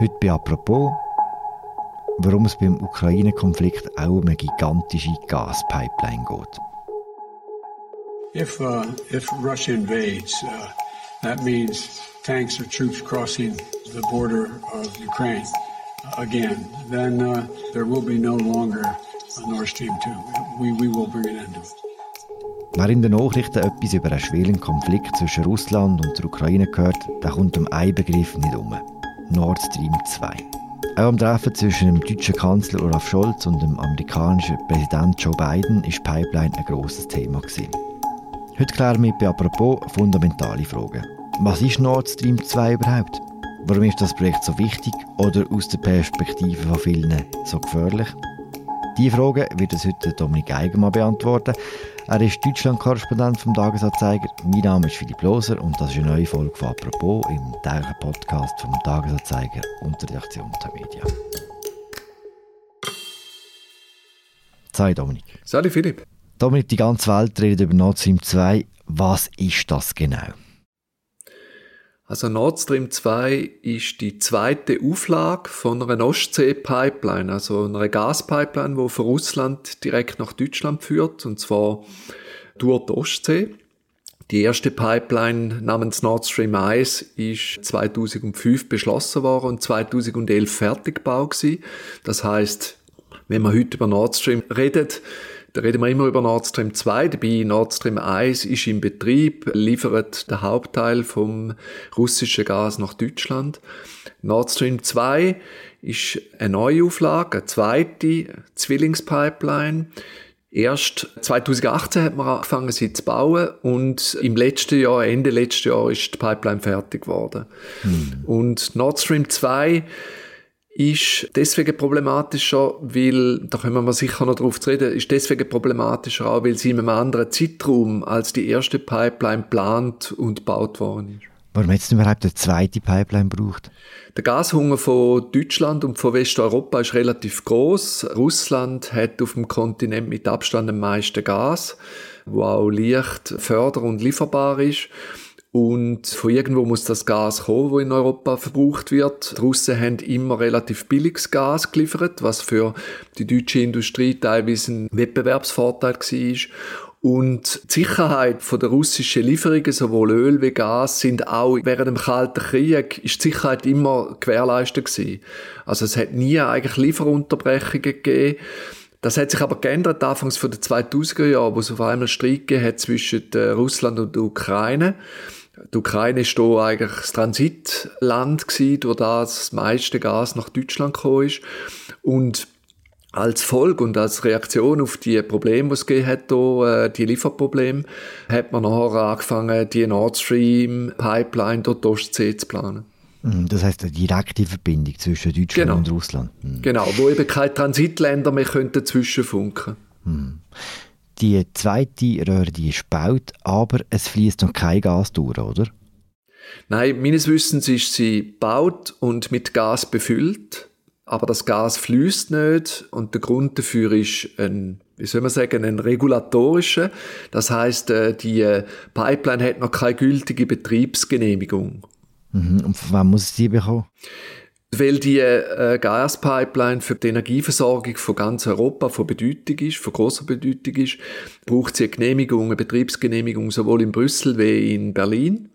Heute bei «Apropos», warum es beim Ukraine-Konflikt auch um eine gigantische Gaspipeline geht. If, uh, if Russia invades, uh, that means tanks or troops crossing the border of Ukraine again. Then uh, there will be no longer a Nord Stream 2. We, we will bring an end to it. Wer in den Nachrichten etwas über einen schwelen Konflikt zwischen Russland und der Ukraine hört, der kommt um einen Begriff nicht um. Nord Stream 2. Auch am Treffen zwischen dem deutschen Kanzler Olaf Scholz und dem amerikanischen Präsident Joe Biden ist Pipeline ein grosses Thema. Gewesen. Heute klären wir bei apropos fundamentale Fragen. Was ist Nord Stream 2 überhaupt? Warum ist das Projekt so wichtig oder aus der Perspektive von vielen so gefährlich? Diese Frage wird uns heute Dominik Eigenmann beantworten. Er ist Deutschland-Korrespondent vom Tagesanzeiger. Mein Name ist Philipp Loser und das ist eine neue Folge von «Apropos» im täglichen Podcast vom Tagesanzeiger und der Redaktion der Media. Sei Dominik. Salut Philipp. Dominik, die ganze Welt redet über Nord Stream 2. Was ist das genau? Also Nord Stream 2 ist die zweite Auflage von einer Ostsee-Pipeline, also einer Gaspipeline, die von Russland direkt nach Deutschland führt, und zwar durch die Ostsee. Die erste Pipeline namens Nord Stream 1 ist 2005 beschlossen worden und 2011 fertig gebaut gewesen. Das heißt, wenn man heute über Nord Stream redet, da reden wir immer über Nord Stream 2. Dabei Nord Stream 1 ist in Betrieb, liefert den Hauptteil vom russischen Gas nach Deutschland. Nord Stream 2 ist eine neue Auflage, eine zweite Zwillingspipeline. Erst 2018 hat man angefangen, sie zu bauen und im letzten Jahr, Ende letzten Jahr, ist die Pipeline fertig geworden. Hm. Und Nord Stream 2 ist deswegen problematischer, weil, da können wir sicher noch drauf reden, ist deswegen problematischer auch, weil sie in einem anderen Zeitraum als die erste Pipeline geplant und gebaut worden ist. Warum jetzt überhaupt eine zweite Pipeline braucht? Der Gashunger von Deutschland und von Westeuropa ist relativ groß. Russland hat auf dem Kontinent mit Abstand am meisten Gas, wo auch leicht förder- und lieferbar ist. Und von irgendwo muss das Gas kommen, wo in Europa verbraucht wird. Die Russen haben immer relativ billiges Gas geliefert, was für die deutsche Industrie teilweise ein Wettbewerbsvorteil war. Und die Sicherheit der russischen Lieferungen, sowohl Öl wie Gas, sind auch während dem Kalten Krieg ist die Sicherheit immer gewährleistet gewesen. Also es hat nie eigentlich Lieferunterbrechungen gegeben. Das hat sich aber geändert, anfangs von den 2000er Jahren, wo es auf einmal Streit gegeben zwischen Russland und der Ukraine. Die Ukraine ist hier eigentlich das Transitland gewesen, durch das das meiste Gas nach Deutschland gekommen ist. Und als Folge und als Reaktion auf die Probleme, die es gegeben hat, hier, äh, die Lieferprobleme, hat man nachher angefangen, die Nord Stream Pipeline durch die Ostsee zu planen. Mhm, das heißt eine direkte Verbindung zwischen Deutschland genau. und Russland. Mhm. Genau, wo eben keine Transitländer mehr könnten zwischenfunken. Mhm. Die zweite Röhre die ist gebaut, aber es fließt noch kein Gas durch, oder? Nein, meines Wissens ist sie gebaut und mit Gas befüllt, aber das Gas fließt nicht und der Grund dafür ist ein wie soll man sagen, ein regulatorischer. Das heißt, äh, die äh, Pipeline hat noch keine gültige Betriebsgenehmigung. Mhm. Und von wann muss sie bekommen? Weil die äh, Gaspipeline für die Energieversorgung von ganz Europa von Bedeutung ist, von großer Bedeutung ist, braucht sie eine Genehmigung, eine Betriebsgenehmigung sowohl in Brüssel wie in Berlin.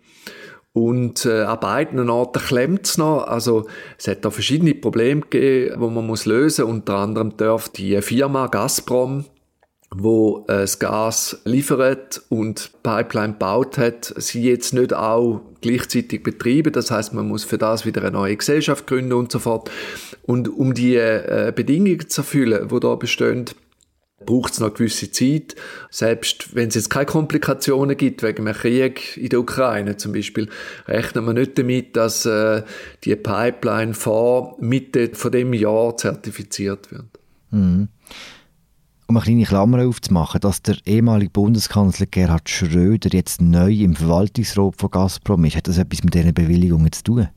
Und äh, an beiden Orten klemmt es noch. Also es hat da verschiedene Probleme gegeben, die man muss lösen muss. Unter anderem darf die Firma Gazprom wo äh, das Gas liefert und Pipeline gebaut hat, sie jetzt nicht auch gleichzeitig betreiben. Das heißt, man muss für das wieder eine neue Gesellschaft gründen und so fort. Und um die äh, Bedingungen zu erfüllen, wo da bestehen, braucht es noch gewisse Zeit. Selbst wenn es jetzt keine Komplikationen gibt, wegen einem Krieg in der Ukraine zum Beispiel, rechnet man nicht damit, dass äh, die Pipeline vor Mitte von dem Jahr zertifiziert wird. Mhm um eine kleine Klammer aufzumachen, dass der ehemalige Bundeskanzler Gerhard Schröder jetzt neu im Verwaltungsrat von Gazprom ist, hat das etwas mit diesen Bewilligungen zu tun?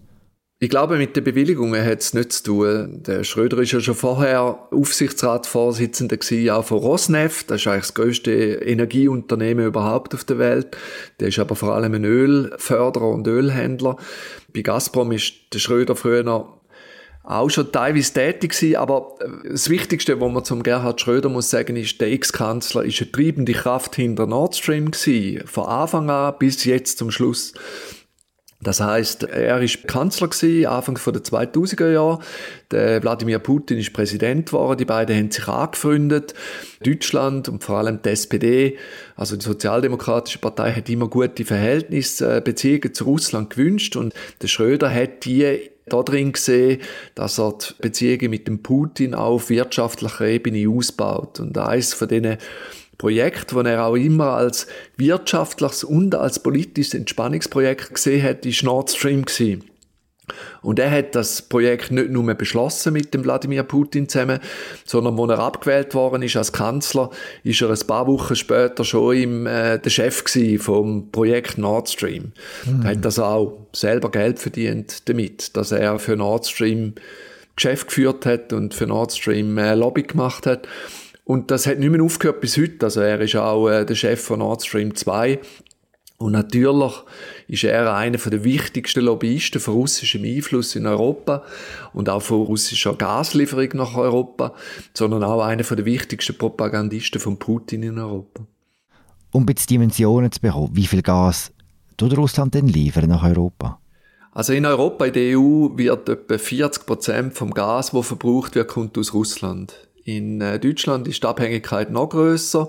Ich glaube, mit den Bewilligungen hat es nichts zu tun. Der Schröder ist ja schon vorher Aufsichtsratsvorsitzender gewesen, auch von Rosneft. Das ist eigentlich das größte Energieunternehmen überhaupt auf der Welt. Der ist aber vor allem ein Ölförderer und Ölhändler. Bei Gazprom ist der Schröder früher noch auch schon teilweise tätig gewesen, aber äh, das Wichtigste, was man zum Gerhard Schröder muss sagen, ist, der Ex-Kanzler ist eine treibende Kraft hinter Nord Stream gewesen, von Anfang an bis jetzt zum Schluss. Das heißt, er ist Kanzler gewesen, Anfang der 2000er Jahre. Der Wladimir Putin ist Präsident geworden. Die beiden haben sich angefreundet. Deutschland und vor allem die SPD, also die Sozialdemokratische Partei, hat immer gute Verhältnisse, äh, Beziehungen zu Russland gewünscht und der Schröder hat die da drin gesehen, dass er die Beziehungen mit dem Putin auf wirtschaftlicher Ebene ausbaut. Und eines von diesen Projekt, das er auch immer als wirtschaftliches und als politisches Entspannungsprojekt gesehen hat, ist Nord Stream. Und er hat das Projekt nicht nur beschlossen mit dem Wladimir Putin zusammen, sondern als er abgewählt worden ist als Kanzler, ist er ein paar Wochen später schon im, äh, der Chef vom Projekt Nord Stream. Mhm. Er hat das auch selber Geld verdient damit, dass er für Nord Stream Geschäft geführt hat und für Nord Stream äh, Lobby gemacht hat. Und das hat nicht mehr aufgehört bis heute. Also er ist auch äh, der Chef von Nord Stream 2. Und natürlich ist er einer der wichtigsten Lobbyisten für russischem Einfluss in Europa und auch für russischer Gaslieferung nach Europa, sondern auch einer der wichtigsten Propagandisten von Putin in Europa. Um jetzt Dimensionen zu bekommen, wie viel Gas tut Russland denn liefern nach Europa? Also in Europa, in der EU, wird etwa 40 Prozent vom Gas, das verbraucht wird, kommt aus Russland. In äh, Deutschland ist die Abhängigkeit noch größer,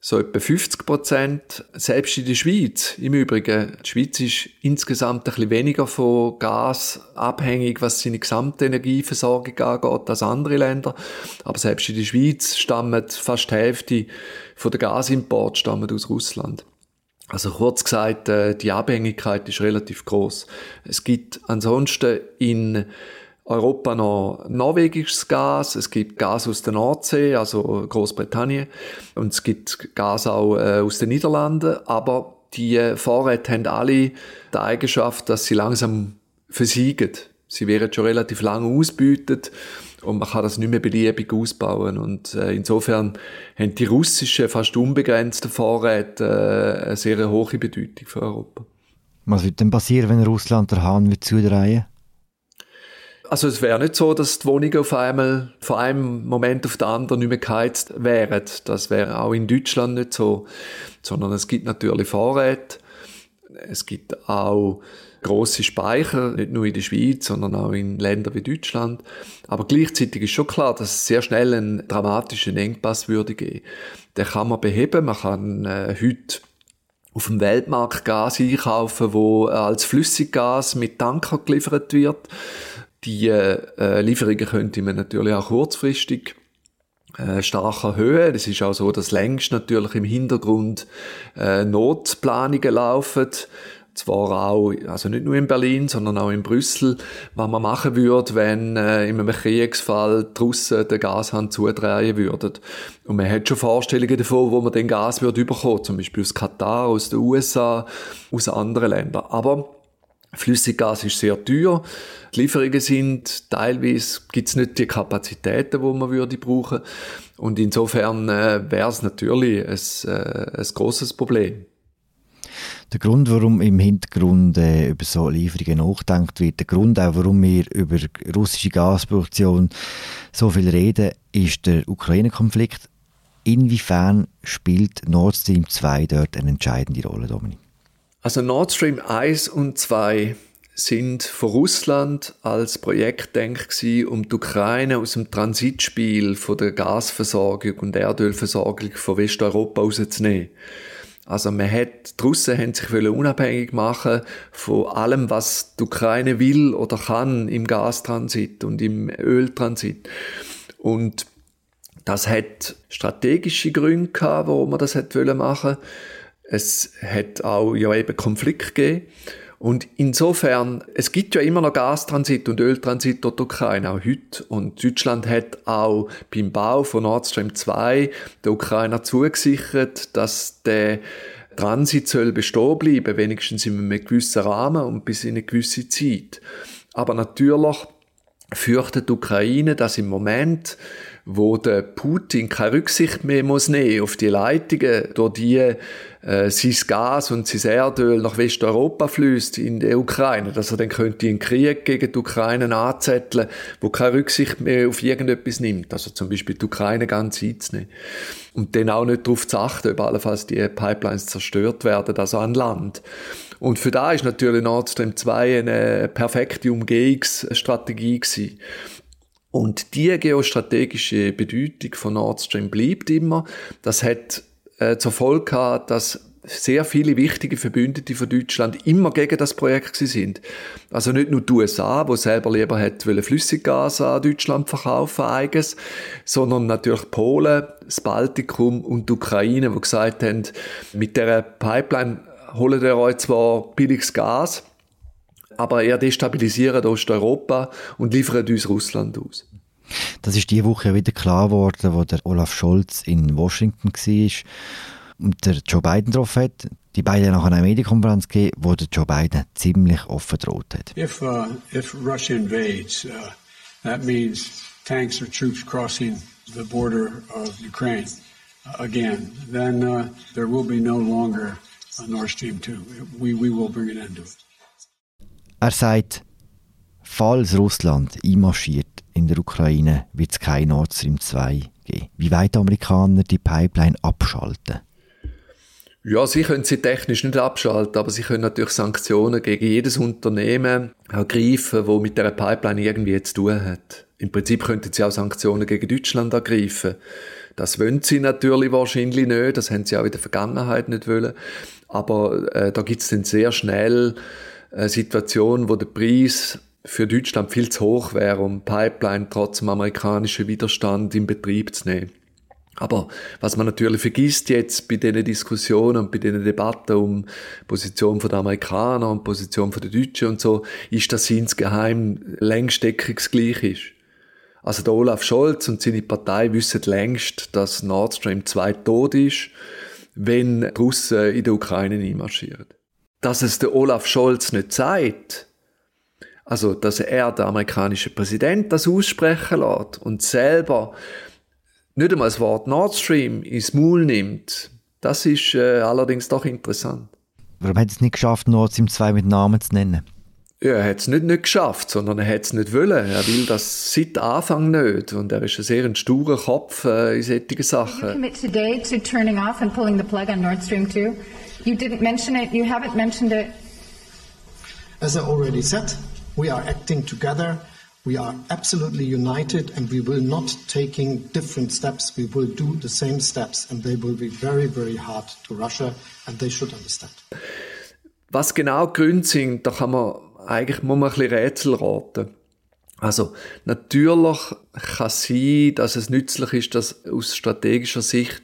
so etwa 50 Prozent. Selbst in der Schweiz, im Übrigen, die Schweiz ist insgesamt ein bisschen weniger von Gas abhängig, was seine gesamte Energieversorgung angeht, als andere Länder. Aber selbst in der Schweiz stammt fast die Hälfte von der Gasimport stammt aus Russland. Also kurz gesagt, äh, die Abhängigkeit ist relativ groß. Es gibt ansonsten in Europa noch norwegisches Gas, es gibt Gas aus der Nordsee, also Großbritannien, und es gibt Gas auch äh, aus den Niederlanden, aber die Vorräte haben alle die Eigenschaft, dass sie langsam versiegen. Sie werden schon relativ lange ausbeutet und man kann das nicht mehr beliebig ausbauen. Und äh, insofern haben die russischen, fast unbegrenzten Vorräte äh, eine sehr hohe Bedeutung für Europa. Was wird denn passieren, wenn Russland der Hahn wird zudrehen? Also es wäre nicht so, dass die Wohnungen auf einmal von einem Moment auf den anderen nicht mehr geheizt wären. Das wäre auch in Deutschland nicht so. Sondern es gibt natürlich Vorräte. Es gibt auch große Speicher, nicht nur in der Schweiz, sondern auch in Ländern wie Deutschland. Aber gleichzeitig ist schon klar, dass es sehr schnell einen dramatischen Engpass würde geben. Den kann man beheben. Man kann äh, heute auf dem Weltmarkt Gas einkaufen, wo als Flüssiggas mit Tanker geliefert wird. Die äh, Lieferungen könnte man natürlich auch kurzfristig äh, stark erhöhen. Es ist auch so, dass längst natürlich im Hintergrund äh, Notplanungen laufen. Zwar auch, also nicht nur in Berlin, sondern auch in Brüssel, was man machen würde, wenn äh, in einem Kriegsfall die Russen den Gashahn zudrehen würden. Und man hat schon Vorstellungen davon, wo man den Gas würde bekommen, zum Beispiel aus Katar, aus den USA, aus anderen Ländern. Aber Flüssiggas ist sehr teuer. Die Lieferungen sind teilweise gibt es nicht die Kapazitäten, die man würde brauchen. Und insofern äh, wäre es natürlich ein, äh, ein großes Problem. Der Grund, warum im Hintergrund äh, über so Lieferungen nachgedacht wird, der Grund auch, warum wir über russische Gasproduktion so viel reden, ist der Ukraine-Konflikt. Inwiefern spielt Nord Stream 2 dort eine entscheidende Rolle, Dominik? Also Nord Stream 1 und 2 sind von Russland als Projekt denkt um die Ukraine aus dem Transitspiel von der Gasversorgung und Erdölversorgung von Westeuropa rauszunehmen. Also man hat, die Russen haben sich unabhängig machen von allem, was die Ukraine will oder kann im Gastransit und im Öltransit. Und das hat strategische Gründe gehabt, warum man das hätte machen wollen. Es hat auch ja eben Konflikt gegeben. Und insofern, es gibt ja immer noch Gastransit und Öltransit durch die Ukraine, auch heute. Und Deutschland hat auch beim Bau von Nord Stream 2 der Ukrainer zugesichert, dass der Transit soll bestehen bleiben, wenigstens in einem gewissen Rahmen und bis in eine gewisse Zeit. Aber natürlich fürchtet die Ukraine, dass im Moment wo der Putin keine Rücksicht mehr muss nehmen auf die Leitungen, durch die äh, sein Gas und sein Erdöl nach Westeuropa fließt in der Ukraine, dass er dann könnte einen Krieg gegen die Ukraine anzetteln, wo keine Rücksicht mehr auf irgendetwas nimmt, also zum Beispiel die Ukraine ganz einzunehmen und dann auch nicht darauf zu achten, ob allenfalls die Pipelines zerstört werden, also an Land. Und für da ist natürlich Nord Stream 2 eine perfekte Umgehungsstrategie gewesen. Und die geostrategische Bedeutung von Nord Stream bleibt immer. Das hat äh, zur Folge gehabt, dass sehr viele wichtige Verbündete von Deutschland immer gegen das Projekt sind. Also nicht nur die USA, wo selber lieber hat Flüssiggas an Deutschland verkaufen eigens, sondern natürlich Polen, das Baltikum und die Ukraine, wo gesagt haben, mit der Pipeline holen wir euch zwar billiges Gas, aber er destabilisiert Osteuropa und liefert uns Russland aus. Das ist die Woche wieder klar geworden, wo der Olaf Scholz in Washington war und der Joe Biden drauf hat. Die beiden nach einer Medienkonferenz gegeben, wo der Joe Biden ziemlich offen droht hat. If, uh, if Russia invades, uh, that means tanks or troops crossing the border of Ukraine uh, again, then uh, there will be no longer a Nord Stream 2. We, we will bring an end to it. Er sagt, falls Russland einmarschiert in der Ukraine, wird es kein Nord Stream 2 geben. Wie weit die Amerikaner die Pipeline abschalten? Ja, sie können sie technisch nicht abschalten, aber sie können natürlich Sanktionen gegen jedes Unternehmen ergreifen, wo mit der Pipeline irgendwie zu tun hat. Im Prinzip könnten sie auch Sanktionen gegen Deutschland ergreifen. Das wollen sie natürlich wahrscheinlich nicht, das haben sie auch in der Vergangenheit nicht wollen. Aber äh, da gibt es dann sehr schnell eine Situation, wo der Preis für Deutschland viel zu hoch wäre, um Pipeline trotz dem amerikanischen Widerstand in Betrieb zu nehmen. Aber was man natürlich vergisst jetzt bei diesen Diskussionen und bei diesen Debatten um Position der Amerikaner und Position der Deutschen und so, ist, dass sie insgeheim längst deckungsgleich ist. Also der Olaf Scholz und seine Partei wissen längst, dass Nord Stream 2 tot ist, wenn Russen in der Ukraine einmarschieren dass es der Olaf Scholz nicht sagt, also dass er, der amerikanische Präsident, das aussprechen lässt und selber nicht einmal das Wort Nord Stream ins Maul nimmt, das ist äh, allerdings doch interessant. Warum hat es nicht geschafft, Nord Stream 2 mit Namen zu nennen? Ja, er hat es nicht, nicht geschafft, sondern er hat es nicht wollen. Er will das seit Anfang nicht. Und er ist ein sehr ein sturer Kopf äh, in solchen Sachen. You commit today to turning off and pulling the plug on Nord Stream 2? You didn't mention it. You haven't mentioned it. As I already said, we are acting together. We are absolutely united, and we will not taking different steps. We will do the same steps, and they will be very, very hard to Russia, and they should understand. Was genau Gründe sind, da kann man eigentlich muss man ein bisschen Rätsel raten. Also natürlich kann es sein, dass es nützlich ist, dass aus strategischer Sicht,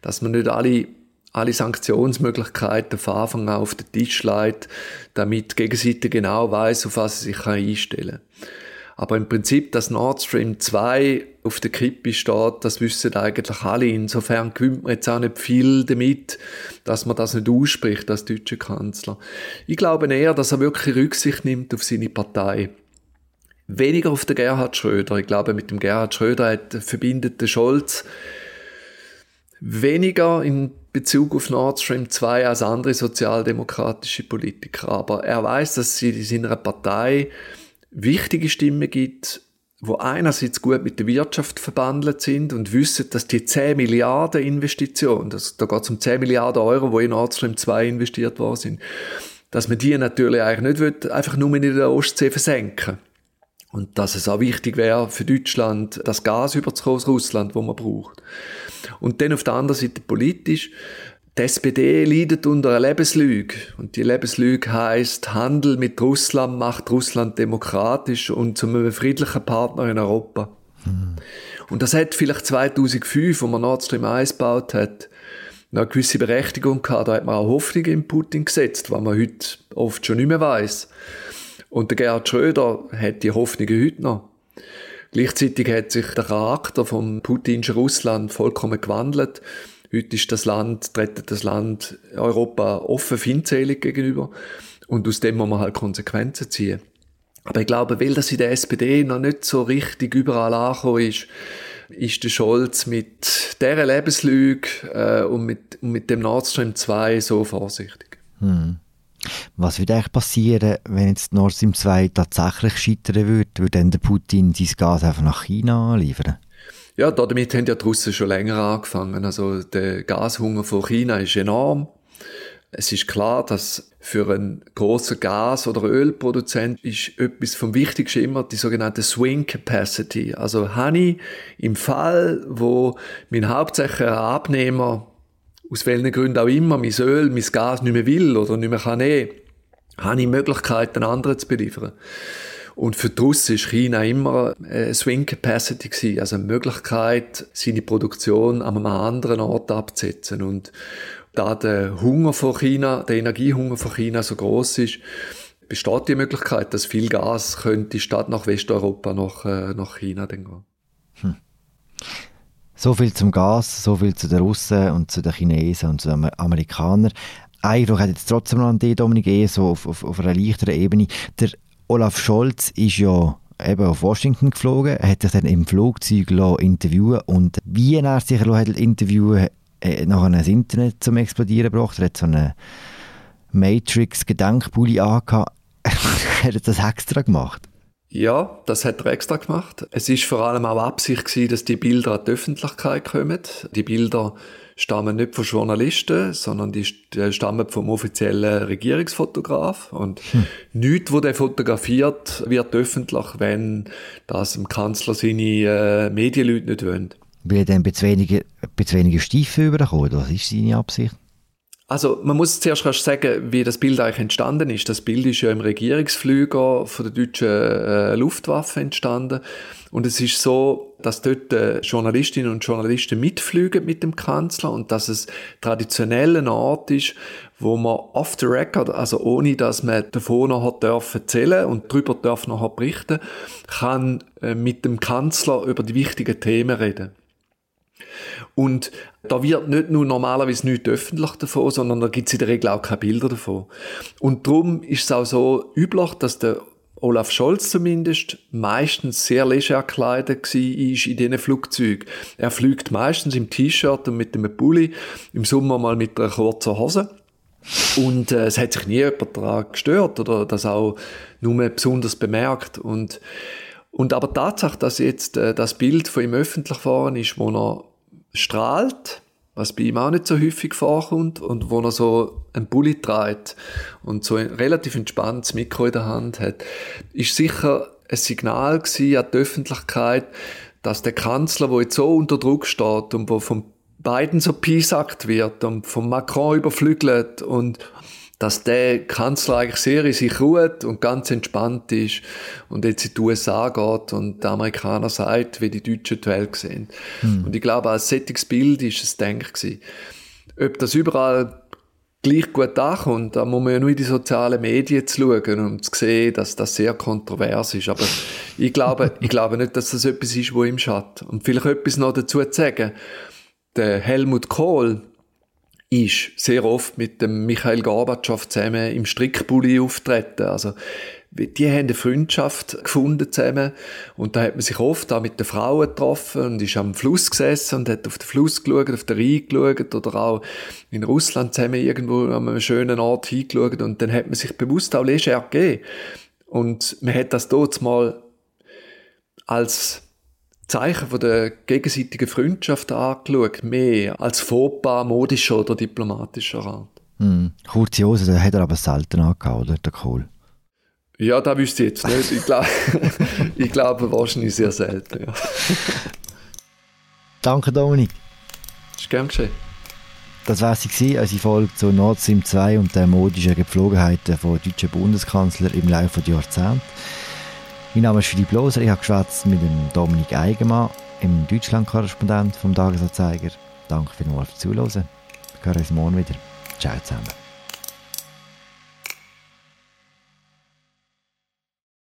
dass man nicht alle alle Sanktionsmöglichkeiten von Anfang an auf den Tisch legt, damit die Gegenseite genau weiß, auf was sie sich einstellen kann. Aber im Prinzip, dass Nord Stream 2 auf der Kippe steht, das wissen eigentlich alle. Insofern gewinnt man jetzt auch nicht viel damit, dass man das nicht ausspricht als deutscher Kanzler. Ich glaube eher, dass er wirklich Rücksicht nimmt auf seine Partei. Weniger auf den Gerhard Schröder. Ich glaube, mit dem Gerhard Schröder hat, verbindet der Scholz weniger in Bezug auf Nord Stream 2 als andere sozialdemokratische Politiker. Aber er weiß, dass sie in seiner Partei wichtige Stimmen gibt, wo einerseits gut mit der Wirtschaft verbandelt sind und wissen, dass die 10 Milliarden Investitionen, das, da geht es um 10 Milliarden Euro, wo in Nord Stream 2 investiert worden sind, dass man die natürlich eigentlich nicht will, einfach nur in der Ostsee versenken und dass es auch wichtig wäre für Deutschland, das Gas überzukommen aus Russland, wo man braucht. Und dann auf der anderen Seite politisch, die SPD leidet unter einer Lebenslüge. Und die Lebenslüge heißt, Handel mit Russland macht Russland demokratisch und zu einem friedlichen Partner in Europa. Mhm. Und das hat vielleicht 2005, wo man Nord Stream 1 gebaut hat, eine gewisse Berechtigung gehabt. Da hat man auch Hoffnung in Putin gesetzt, was man heute oft schon nicht mehr weiß. Und der Gerhard Schröder hat die Hoffnungen heute noch. Gleichzeitig hat sich der Charakter vom putinschen Russland vollkommen gewandelt. Heute ist das Land, tritt das Land Europa offen feindselig gegenüber. Und aus dem muss man halt Konsequenzen ziehen. Aber ich glaube, weil das in der SPD noch nicht so richtig überall angekommen ist, ist der Scholz mit dieser Lebenslüge äh, und, mit, mit dem Nord Stream 2 so vorsichtig. Hm. Was würde eigentlich passieren, wenn jetzt Nord Stream 2 tatsächlich scheitern würde? Würde dann der Putin sein Gas einfach nach China liefern? Ja, damit haben ja die Russen schon länger angefangen. Also der Gashunger von China ist enorm. Es ist klar, dass für einen großen Gas- oder Ölproduzent ist etwas vom Wichtigsten immer die sogenannte Swing Capacity. Also habe ich im Fall, wo mein hauptsächlicher Abnehmer aus welchen Gründen auch immer mein Öl, mein Gas nicht mehr will oder nicht mehr kann nehmen, habe ich Möglichkeiten, anderen zu beliefern. Und für die Russen ist China immer eine Swing Capacity gewesen, also eine Möglichkeit, seine Produktion an einem anderen Ort abzusetzen. Und da der Hunger von China, der Energiehunger von China so groß ist, besteht die Möglichkeit, dass viel Gas könnte statt nach Westeuropa nach, äh, nach China gehen. So viel zum Gas, so viel zu den Russen und zu den Chinesen und zu den Amerikanern. Eindruck hat jetzt trotzdem noch an die Dominik eher so auf, auf, auf einer leichteren Ebene. Der Olaf Scholz ist ja eben auf Washington geflogen. Hat sich dann im Flugzeug interviewen und wie er sich hat interviewen äh, nachher das Internet zum Explodieren gebracht. Er hat so eine Matrix-Gedenkbully angehabt. er hat das extra gemacht. Ja, das hat er extra gemacht. Es ist vor allem auch Absicht gewesen, dass die Bilder an die Öffentlichkeit kommen. Die Bilder stammen nicht von Journalisten, sondern die stammen vom offiziellen Regierungsfotograf. Und hm. nichts, wo der fotografiert, wird öffentlich, wenn das dem Kanzler seine äh, Medienleute nicht wollen. Will er dann ein bisschen bisschen weniger Stiefel überkommen? Was ist seine Absicht? Also man muss zuerst erst sagen, wie das Bild eigentlich entstanden ist. Das Bild ist ja im Regierungsflüger von der deutschen äh, Luftwaffe entstanden. Und es ist so, dass dort äh, Journalistinnen und Journalisten mitfliegen mit dem Kanzler und dass es traditionell ein Ort ist, wo man off the record, also ohne dass man davon noch dürfen erzählen und darüber darf noch berichten, kann äh, mit dem Kanzler über die wichtigen Themen reden. Und da wird nicht nur normalerweise nichts öffentlich davon, sondern da gibt es in der Regel auch keine Bilder davon. Und darum ist es auch so üblich, dass der Olaf Scholz zumindest meistens sehr leger gekleidet war in diesen Flugzeugen. Er fliegt meistens im T-Shirt und mit einem Pulli, im Sommer mal mit einer kurzen Hose. Und äh, es hat sich nie jemand daran gestört oder das auch nur besonders bemerkt. Und, und aber die Tatsache, dass jetzt äh, das Bild von ihm öffentlich geworden ist, wo er strahlt, was bei ihm auch nicht so häufig vorkommt und wo er so ein Bulli trägt und so ein relativ entspanntes Mikro in der Hand hat, ist sicher ein Signal an die Öffentlichkeit, dass der Kanzler, wo jetzt so unter Druck steht und wo von beiden so piesackt wird und von Macron überflügelt und dass der Kanzler eigentlich sehr in sich ruht und ganz entspannt ist und jetzt in die USA geht und der Amerikaner sagt, wie die Deutschen die Welt sehen. Hm. Und ich glaube, als sättiges Bild ist es denk gewesen. Ob das überall gleich gut ankommt, da muss man ja nur in die sozialen Medien schauen, um zu sehen, dass das sehr kontrovers ist. Aber ich glaube, ich glaube nicht, dass das etwas ist, wo ihm schadet. Und vielleicht etwas noch dazu zu sagen. Der Helmut Kohl, ist sehr oft mit dem Michael Gorbatschow zusammen im Strickpulli auftreten. Also, die haben eine Freundschaft gefunden zusammen und da hat man sich oft auch mit den Frauen getroffen und ist am Fluss gesessen und hat auf den Fluss geschaut, auf den Rhein geschaut oder auch in Russland zusammen irgendwo an einem schönen Ort hingeschaut und dann hat man sich bewusst auch leger gegeben. Und man hat das dort mal als Zeichen von der gegenseitigen Freundschaft angeschaut, mehr als Fauxpas modischer oder diplomatischer Art. Hm. Kurze Hose, den hat er aber selten angehauen, oder, der Kohl? Ja, da wüsste ich jetzt nicht. Ich, glaub, ich glaube wahrscheinlich sehr selten, ja. Danke, Dominik. Das ist gern geschehen. Das war sie, unsere Folge zu Nord Stream 2 und den modischen Gepflogenheiten von deutschen Bundeskanzler im Laufe der Jahrzehnte. Mein Name ist Philipp Loser, ich habe geschwätzt mit dem Dominik Eigenmann, im Deutschland-Korrespondent vom Tagesanzeiger. Danke vielmals fürs Zuhören. Wir hören uns morgen wieder. Ciao zusammen.